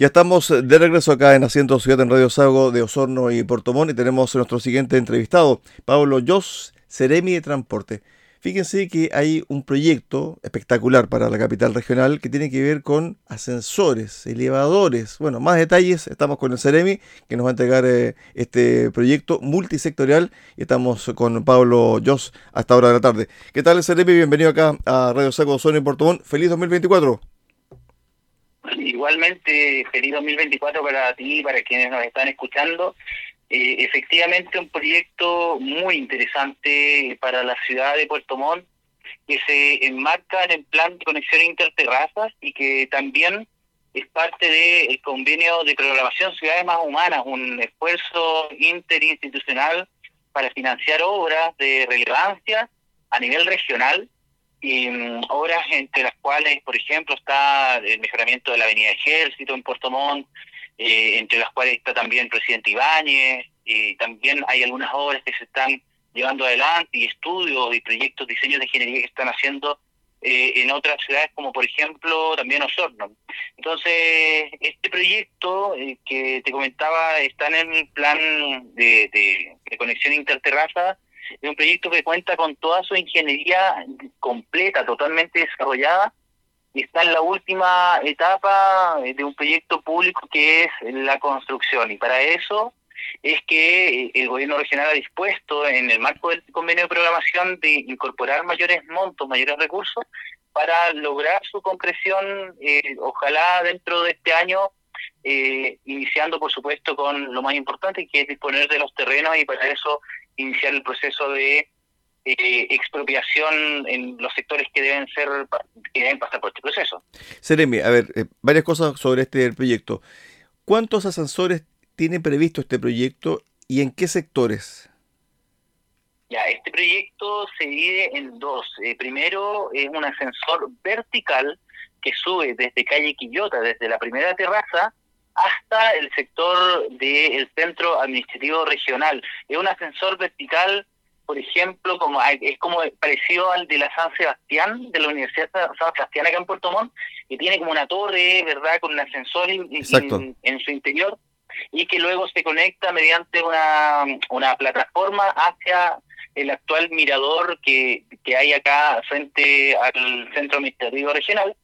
Ya estamos de regreso acá en Asiento Ciudad en Radio Sago de Osorno y Portomón y tenemos nuestro siguiente entrevistado, Pablo Jos, Ceremi de Transporte. Fíjense que hay un proyecto espectacular para la capital regional que tiene que ver con ascensores, elevadores. Bueno, más detalles, estamos con el Ceremi que nos va a entregar eh, este proyecto multisectorial y estamos con Pablo Jos hasta hora de la tarde. ¿Qué tal, Ceremi? Bienvenido acá a Radio Sago de Osorno y Portomón. Feliz 2024. Igualmente, feliz 2024 para ti y para quienes nos están escuchando. Eh, efectivamente, un proyecto muy interesante para la ciudad de Puerto Montt que se enmarca en el plan de conexión interterrazas y que también es parte del convenio de programación Ciudades Más Humanas, un esfuerzo interinstitucional para financiar obras de relevancia a nivel regional mm, obras entre las cuales, por ejemplo, está el mejoramiento de la Avenida Ejército en Puerto Montt, eh, entre las cuales está también el presidente Ibáñez, y también hay algunas obras que se están llevando adelante y estudios y proyectos, diseños de ingeniería que están haciendo eh, en otras ciudades como por ejemplo también Osorno. Entonces, este proyecto eh, que te comentaba está en el plan de, de, de conexión interterraza es un proyecto que cuenta con toda su ingeniería completa, totalmente desarrollada, y está en la última etapa de un proyecto público que es la construcción. Y para eso es que el gobierno regional ha dispuesto, en el marco del convenio de programación, de incorporar mayores montos, mayores recursos, para lograr su concreción, eh, ojalá dentro de este año, eh, iniciando por supuesto con lo más importante, que es disponer de los terrenos y para eso iniciar el proceso de eh, expropiación en los sectores que deben ser que deben pasar por este proceso. Seremi, a ver, eh, varias cosas sobre este proyecto. ¿Cuántos ascensores tiene previsto este proyecto y en qué sectores? Ya, este proyecto se divide en dos. Eh, primero es un ascensor vertical que sube desde calle Quillota, desde la primera terraza, hasta el sector del centro administrativo regional. Es un ascensor vertical, por ejemplo, como es como parecido al de la San Sebastián, de la Universidad de San Sebastián acá en Puerto Montt, que tiene como una torre, ¿verdad?, con un ascensor en, en, su interior y que luego se conecta mediante una, una plataforma hacia el actual mirador que, que hay acá frente al centro administrativo regional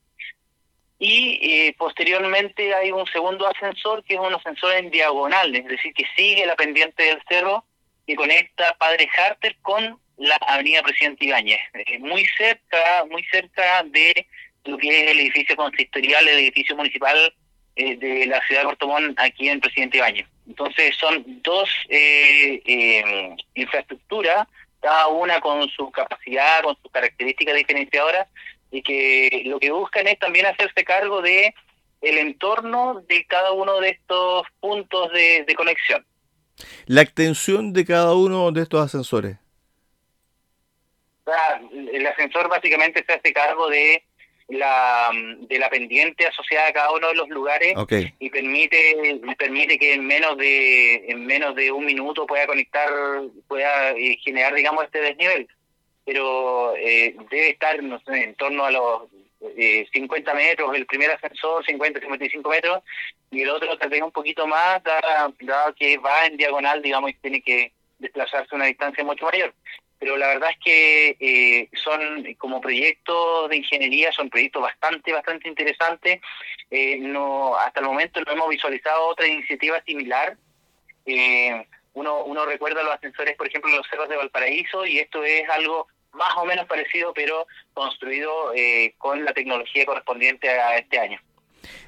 y eh, posteriormente hay un segundo ascensor que es un ascensor en diagonal, es decir, que sigue la pendiente del cerro que conecta Padre Harter con la Avenida Presidente Ibáñez, muy cerca, muy cerca de lo que es el edificio consistorial, el edificio municipal eh, de la ciudad de Puerto Montt aquí en Presidente Ibáñez. Entonces son dos eh, infraestructuras, cada una con su capacidad, con sus características diferenciadoras, y que lo que buscan es también hacerse cargo de el entorno de cada uno de estos puntos de, conexión. La extensión de cada uno de estos ascensores. el ascensor básicamente se hace cargo de la de la pendiente asociada a cada uno de los lugares y permite permite que en menos de en menos de un minuto pueda conectar pueda eh, generar digamos este desnivel pero eh, debe estar en torno a los eh, 50 metros, el primer ascensor 50, 55 metros, y el otro tal vez un poquito más, dado, que va en diagonal, digamos, y tiene que desplazarse una distancia mucho mayor. Pero la verdad es que eh, son como proyectos de ingeniería, son proyectos bastante, bastante interesantes. Eh, no Hasta el momento no hemos visualizado otra iniciativa similar. Eh, uno, uno recuerda los ascensores, por ejemplo, en los cerros de Valparaíso, y esto es algo más o menos parecido, pero construido eh, con la tecnología correspondiente a este año.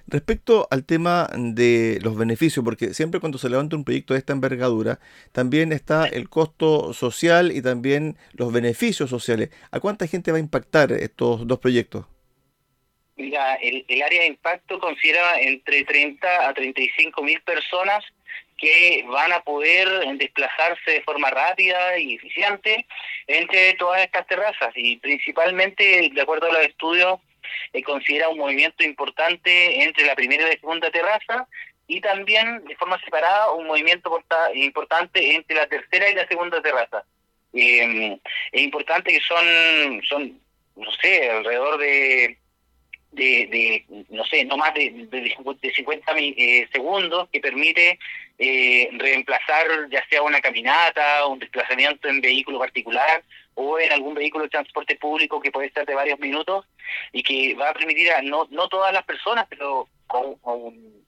Respecto al tema de los beneficios, porque siempre cuando se levanta un proyecto de esta envergadura, también está el costo social y también los beneficios sociales. ¿A cuánta gente va a impactar estos dos proyectos? Mira, el, el área de impacto considera entre 30 a 35 mil personas que van a poder desplazarse de forma rápida y eficiente entre todas estas terrazas y principalmente, de acuerdo a los estudios, eh, considera un movimiento importante entre la primera y la segunda terraza y también de forma separada un movimiento importante entre la tercera y la segunda terraza. Eh, es importante que son, son, no sé, alrededor de de, no sé, no más de, de 50 eh, segundos que permite eh, reemplazar ya sea una caminata, un desplazamiento en vehículo particular o en algún vehículo de transporte público que puede ser de varios minutos y que va a permitir a no, no todas las personas, pero a un,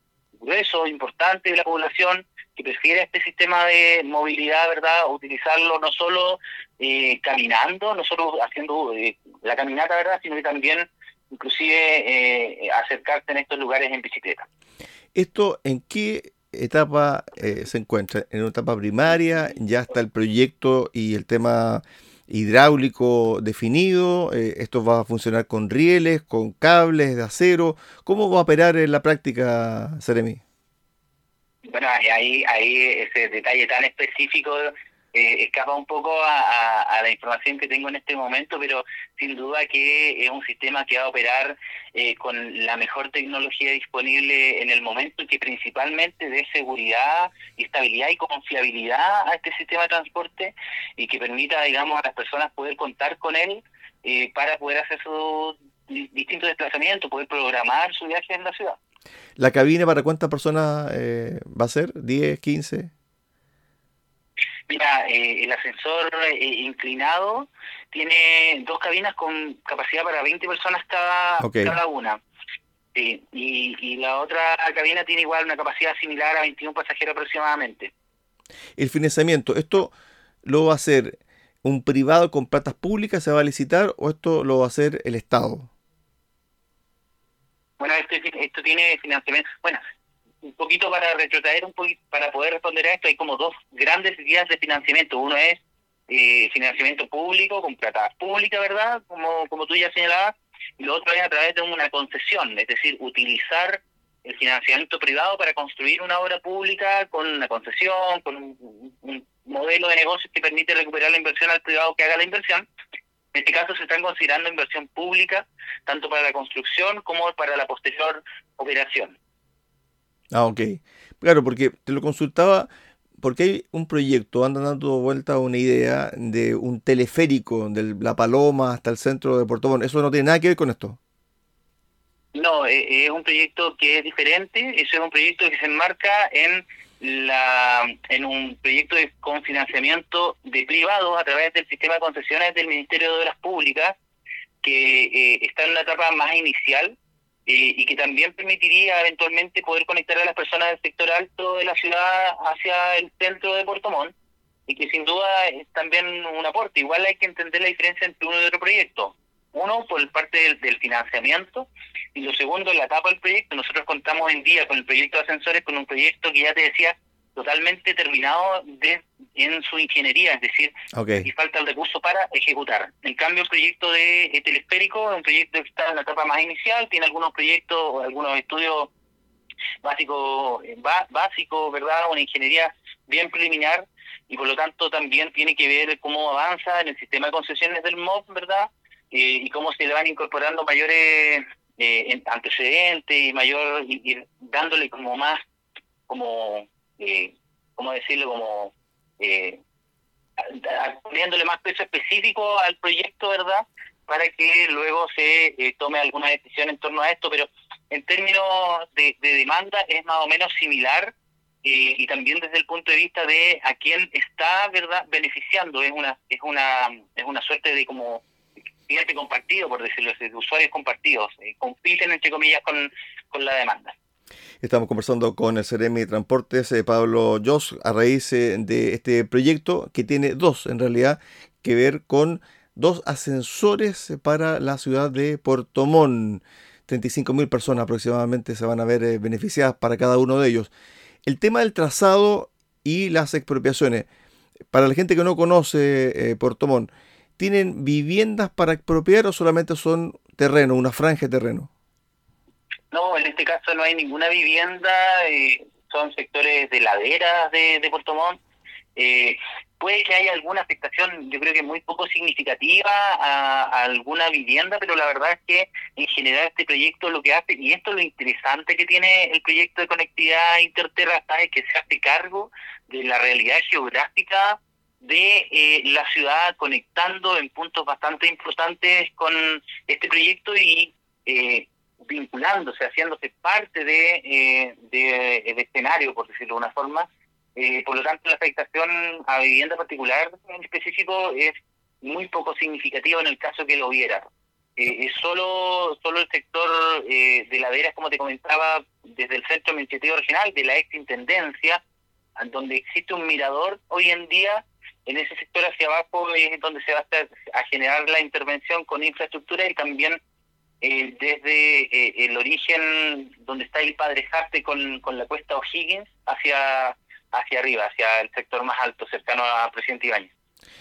grueso importante de la población que prefiere este sistema de movilidad, ¿verdad? Utilizarlo no solo eh, caminando, no solo haciendo la caminata, ¿verdad? Sino que también inclusive eh, acercarse en estos lugares en bicicleta. ¿Esto en qué etapa eh, se encuentra? ¿En una etapa primaria? ¿Ya está el proyecto y el tema hidráulico definido? Eh, ¿Esto va a funcionar con rieles, con cables de acero? ¿Cómo va a operar en la práctica, Seremi? Bueno, ahí, ahí ese detalle tan específico eh, escapa un poco a, la información que tengo en este momento, pero sin duda que es un sistema que va a operar eh, con la mejor tecnología disponible en el momento y que principalmente dé seguridad y estabilidad y confiabilidad a este sistema de transporte y que permita, digamos, a las personas poder contar con él eh, para poder hacer sus distintos desplazamientos, poder programar su viaje en la ciudad. ¿La cabina para cuántas personas va a ser? ¿10, 15? Mira, eh, el ascensor eh, inclinado tiene dos cabinas con capacidad para 20 personas cada, cada una. y, y la otra cabina tiene igual una capacidad similar a 21 pasajeros aproximadamente. El financiamiento, ¿esto lo va a hacer un privado con platas públicas, se va a licitar o esto lo va a hacer el Estado? Bueno, esto, esto tiene financiamiento. Bueno, un poquito para retrotraer un poquito, para poder responder a esto, hay como dos grandes vías de financiamiento. Uno es eh, financiamiento público, con plata pública, ¿verdad? Como, como tú ya señalabas. Y lo otro es a través de una concesión, es decir, utilizar el financiamiento privado para construir una obra pública con una concesión, con un, modelo de negocio que permite recuperar la inversión al privado que haga la inversión. En este caso se están considerando inversión pública, tanto para la construcción como para la posterior operación. Ah, ok. Claro, porque te lo consultaba porque hay un proyecto, andan dando vuelta una idea de un teleférico de La Paloma hasta el centro de Puerto Montt. ¿Eso no tiene nada que ver con esto? No, e, es un proyecto que es diferente. Eso es un proyecto que se enmarca en la en un proyecto de, con financiamiento de privados a través del sistema de concesiones del Ministerio de Obras Públicas, que eh, está en una etapa más inicial y que también permitiría eventualmente poder conectar a las personas del sector alto de la ciudad hacia el centro de Puerto Montt y que sin duda es también un aporte. Igual hay que entender la diferencia entre uno y otro proyecto. Uno, por parte del, financiamiento, y lo segundo, la etapa del proyecto. Nosotros contamos en día con el proyecto de ascensores, con un proyecto que ya te decía, totalmente terminado de, en su ingeniería, es decir, y falta el recurso para ejecutar. En cambio, el proyecto de telesférico es un proyecto que está en la etapa más inicial, tiene algunos proyectos algunos estudios básicos, eh, básico, ¿verdad? Una ingeniería bien preliminar y por lo tanto también tiene que ver cómo avanza en el sistema de concesiones del MOB, ¿verdad? Eh, y cómo se le van incorporando mayores eh, antecedentes y mayor, y dándole como más, como eh, ¿cómo decirlo? Como eh, poniéndole más peso específico al proyecto, ¿verdad? Para que luego se eh, tome alguna decisión en torno a esto, pero en términos de, demanda es más o menos similar eh, y también desde el punto de vista de a quién está, ¿verdad? Beneficiando es una es una es una suerte de como cliente compartido, por decirlo así, de usuarios compartidos, compiten entre comillas con, con la demanda. Estamos conversando con el Ceremi de Transportes, eh, Pablo Jos, a raíz eh, de este proyecto que tiene dos, en realidad, que ver con dos ascensores para la ciudad de Puerto Montt. 35.000 personas aproximadamente se van a ver eh, beneficiadas para cada uno de ellos. El tema del trazado y las expropiaciones. Para la gente que no conoce Puerto Montt, ¿tienen viviendas para expropiar o solamente son terreno, una franja de terreno? No, en este caso no hay ninguna vivienda, eh, son sectores de laderas de, de Puerto Montt. Eh, puede que haya alguna afectación, yo creo que muy poco significativa a, alguna vivienda, pero la verdad es que en general este proyecto lo que hace, y esto es lo interesante que tiene el proyecto de conectividad interterra, es que se hace cargo de la realidad geográfica de eh, la ciudad, conectando en puntos bastante importantes con este proyecto y eh, vinculándose, haciéndose parte de, eh, de, escenario, por decirlo de una forma. Eh, por lo tanto, la afectación a vivienda particular en específico es muy poco significativa en el caso que lo hubiera. Eh, es solo, solo el sector eh, de laderas, como te comentaba, desde el centro administrativo regional, de la ex intendencia, donde existe un mirador hoy en día, en ese sector hacia abajo es donde se va a, a generar la intervención con infraestructura y también eh, desde eh, el origen donde está el Padre Jarte con, con la cuesta O'Higgins hacia, hacia arriba, hacia el sector más alto, cercano a Presidente Ibáñez.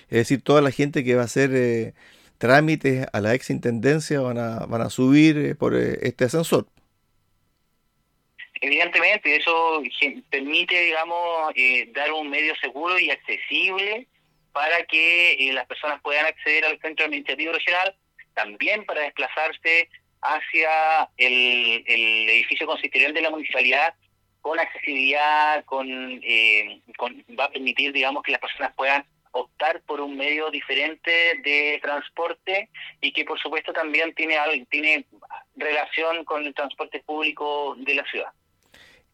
Es decir, toda la gente que va a hacer eh, trámites a la ex intendencia van a, van a subir por este ascensor. Evidentemente, eso permite, digamos, dar un medio seguro y accesible para que las personas puedan acceder al centro administrativo regional también para desplazarse hacia el, edificio consistorial de la municipalidad con accesibilidad, eh, con, va a permitir, digamos, que las personas puedan optar por un medio diferente de transporte y que, por supuesto, también tiene, tiene relación con el transporte público de la ciudad.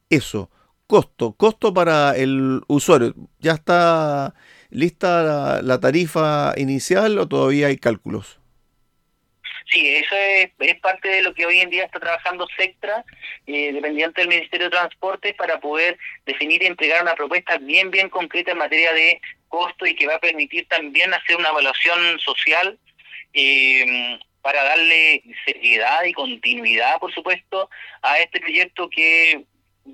Eso, costo, costo para el usuario. ¿Ya está lista la tarifa inicial o todavía hay cálculos? Sí, eso es, parte de lo que hoy en día está trabajando Sectra, eh, dependiente del Ministerio de Transporte, para poder definir y entregar una propuesta bien, bien concreta en materia de costo y que va a permitir también hacer una evaluación social eh, para darle seriedad y continuidad, por supuesto, a este proyecto que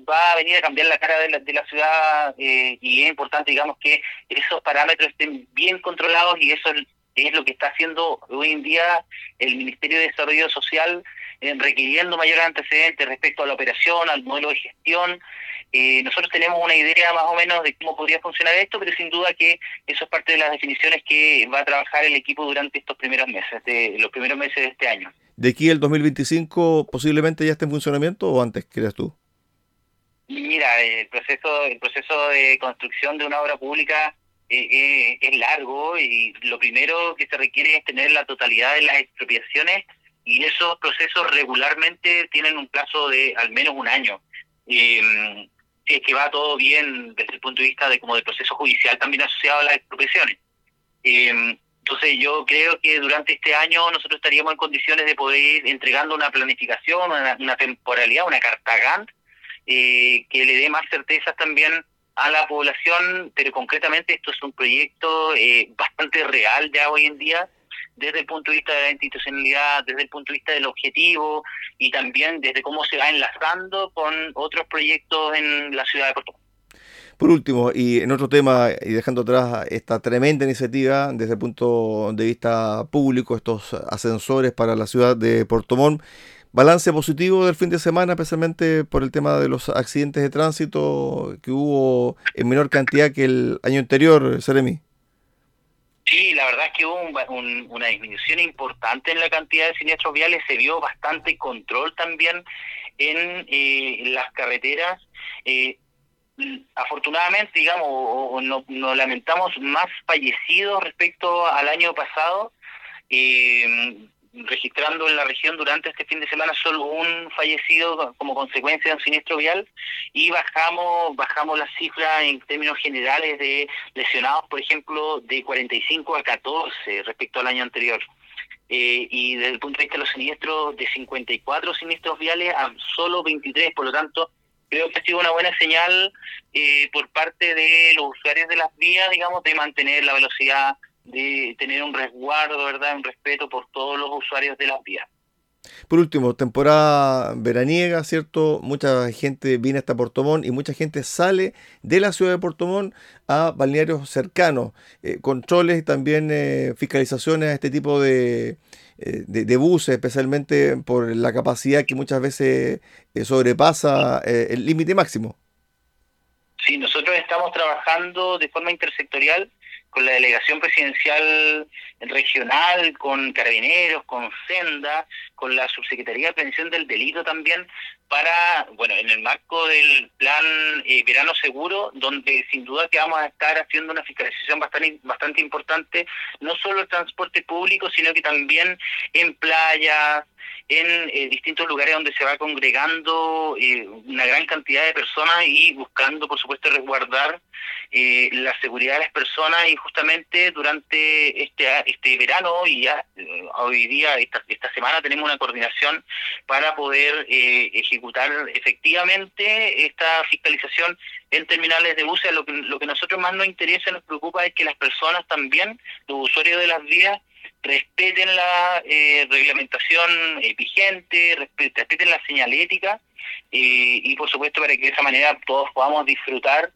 va a venir a cambiar la cara de la, de la ciudad eh, y es importante, digamos, que esos parámetros estén bien controlados y eso es lo que está haciendo hoy en día el Ministerio de Desarrollo Social, eh, requiriendo mayores antecedentes respecto a la operación, al modelo de gestión. Eh, nosotros tenemos una idea más o menos de cómo podría funcionar esto, pero sin duda que eso es parte de las definiciones que va a trabajar el equipo durante estos primeros meses, de los primeros meses de este año. ¿De aquí el 2025 posiblemente ya esté en funcionamiento o antes, crees tú? Mira, el proceso, el proceso de construcción de una obra pública eh, eh, es largo y lo primero que se requiere es tener la totalidad de las expropiaciones y esos procesos regularmente tienen un plazo de al menos un año. Eh, si es que va todo bien desde el punto de vista de como de proceso judicial también asociado a las expropiaciones. Eh, entonces yo creo que durante este año nosotros estaríamos en condiciones de poder ir entregando una planificación, una, temporalidad, una carta Gantt, que le dé más certezas también a la población, pero concretamente esto es un proyecto eh, bastante real ya hoy en día, desde el punto de vista de la institucionalidad, desde el punto de vista del objetivo y también desde cómo se va enlazando con otros proyectos en la ciudad de Puerto. Por último, y en otro tema, y dejando atrás esta tremenda iniciativa desde el punto de vista público, estos ascensores para la ciudad de Puerto Montt, balance positivo del fin de semana, especialmente por el tema de los accidentes de tránsito que hubo en menor cantidad que el año anterior, Seremi. Sí, la verdad es que hubo una disminución importante en la cantidad de siniestros viales, se vio bastante control también en eh, las carreteras. Eh, afortunadamente, digamos, o, no, lamentamos más fallecidos respecto al año pasado. Eh, registrando en la región durante este fin de semana solo un fallecido como consecuencia de un siniestro vial y bajamos bajamos las cifras en términos generales de lesionados, por ejemplo, de 45 a 14 respecto al año anterior. Eh, y desde el punto de vista de los siniestros, de 54 siniestros viales a solo 23, por lo tanto, creo que ha sido una buena señal eh, por parte de los usuarios de las vías, digamos, de mantener la velocidad de tener un resguardo, ¿verdad? Un respeto por todos los usuarios de las vías. Por último, temporada veraniega, ¿cierto? Mucha gente viene hasta Portomón y mucha gente sale de la ciudad de Portomón a balnearios cercanos. Eh, controles y también eh, fiscalizaciones a este tipo eh, de, de, buses, especialmente por la capacidad que muchas veces sobrepasa el límite máximo. Sí, nosotros estamos trabajando de forma intersectorial con la delegación presidencial regional, con carabineros, con Senda, con la subsecretaría de prevención del delito también, para, bueno, en el marco del plan eh, Verano Seguro, donde sin duda que vamos a estar haciendo una fiscalización bastante, bastante importante, no solo el transporte público, sino que también en playas, en eh, distintos lugares donde se va congregando eh, una gran cantidad de personas y buscando, por supuesto, resguardar eh, la seguridad de las personas y justamente durante este este verano y ya hoy día, esta, esta semana, tenemos una coordinación para poder ejecutar efectivamente esta fiscalización en terminales de buses. Lo que, lo que nosotros más nos interesa nos preocupa es que las personas también, los usuarios de las vías, respeten la eh, reglamentación eh, vigente, respeten la señalética eh, y por supuesto para que de esa manera todos podamos disfrutar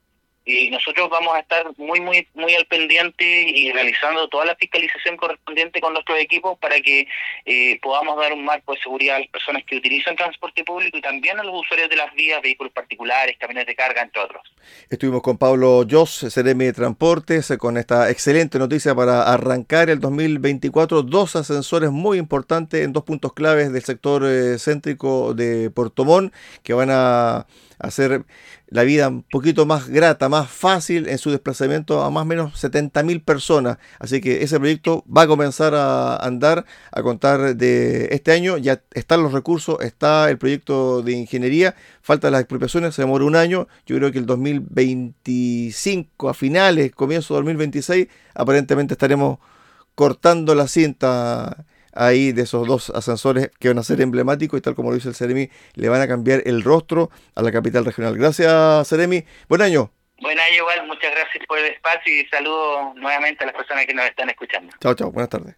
y nosotros vamos a estar muy muy muy al pendiente y realizando toda la fiscalización correspondiente con nuestros equipos para que eh, podamos dar un marco de seguridad a las personas que utilizan transporte público y también a los usuarios de las vías, vehículos particulares, camiones de carga, entre otros. Estuvimos con Pablo Joss, CDM de Transportes, con esta excelente noticia para arrancar el 2024, dos ascensores muy importantes en dos puntos claves del sector eh, céntrico de Puerto Montt que van a hacer la vida un poquito más grata, más fácil en su desplazamiento a más o menos 70.000 personas. Así que ese proyecto va a comenzar a andar a contar de este año. Ya están los recursos, está el proyecto de ingeniería, faltan las expropiaciones, se demora un año. Yo creo que el 2025, a finales, comienzo de 2026, aparentemente estaremos cortando la cinta ahí de esos dos ascensores que van a ser emblemáticos y tal como lo dice el Ceremi, le van a cambiar el rostro a la capital regional. Gracias, Ceremi. Buen año. Buen año igual, muchas gracias por el espacio y saludo nuevamente a las personas que nos están escuchando. Chao, chao, buenas tardes.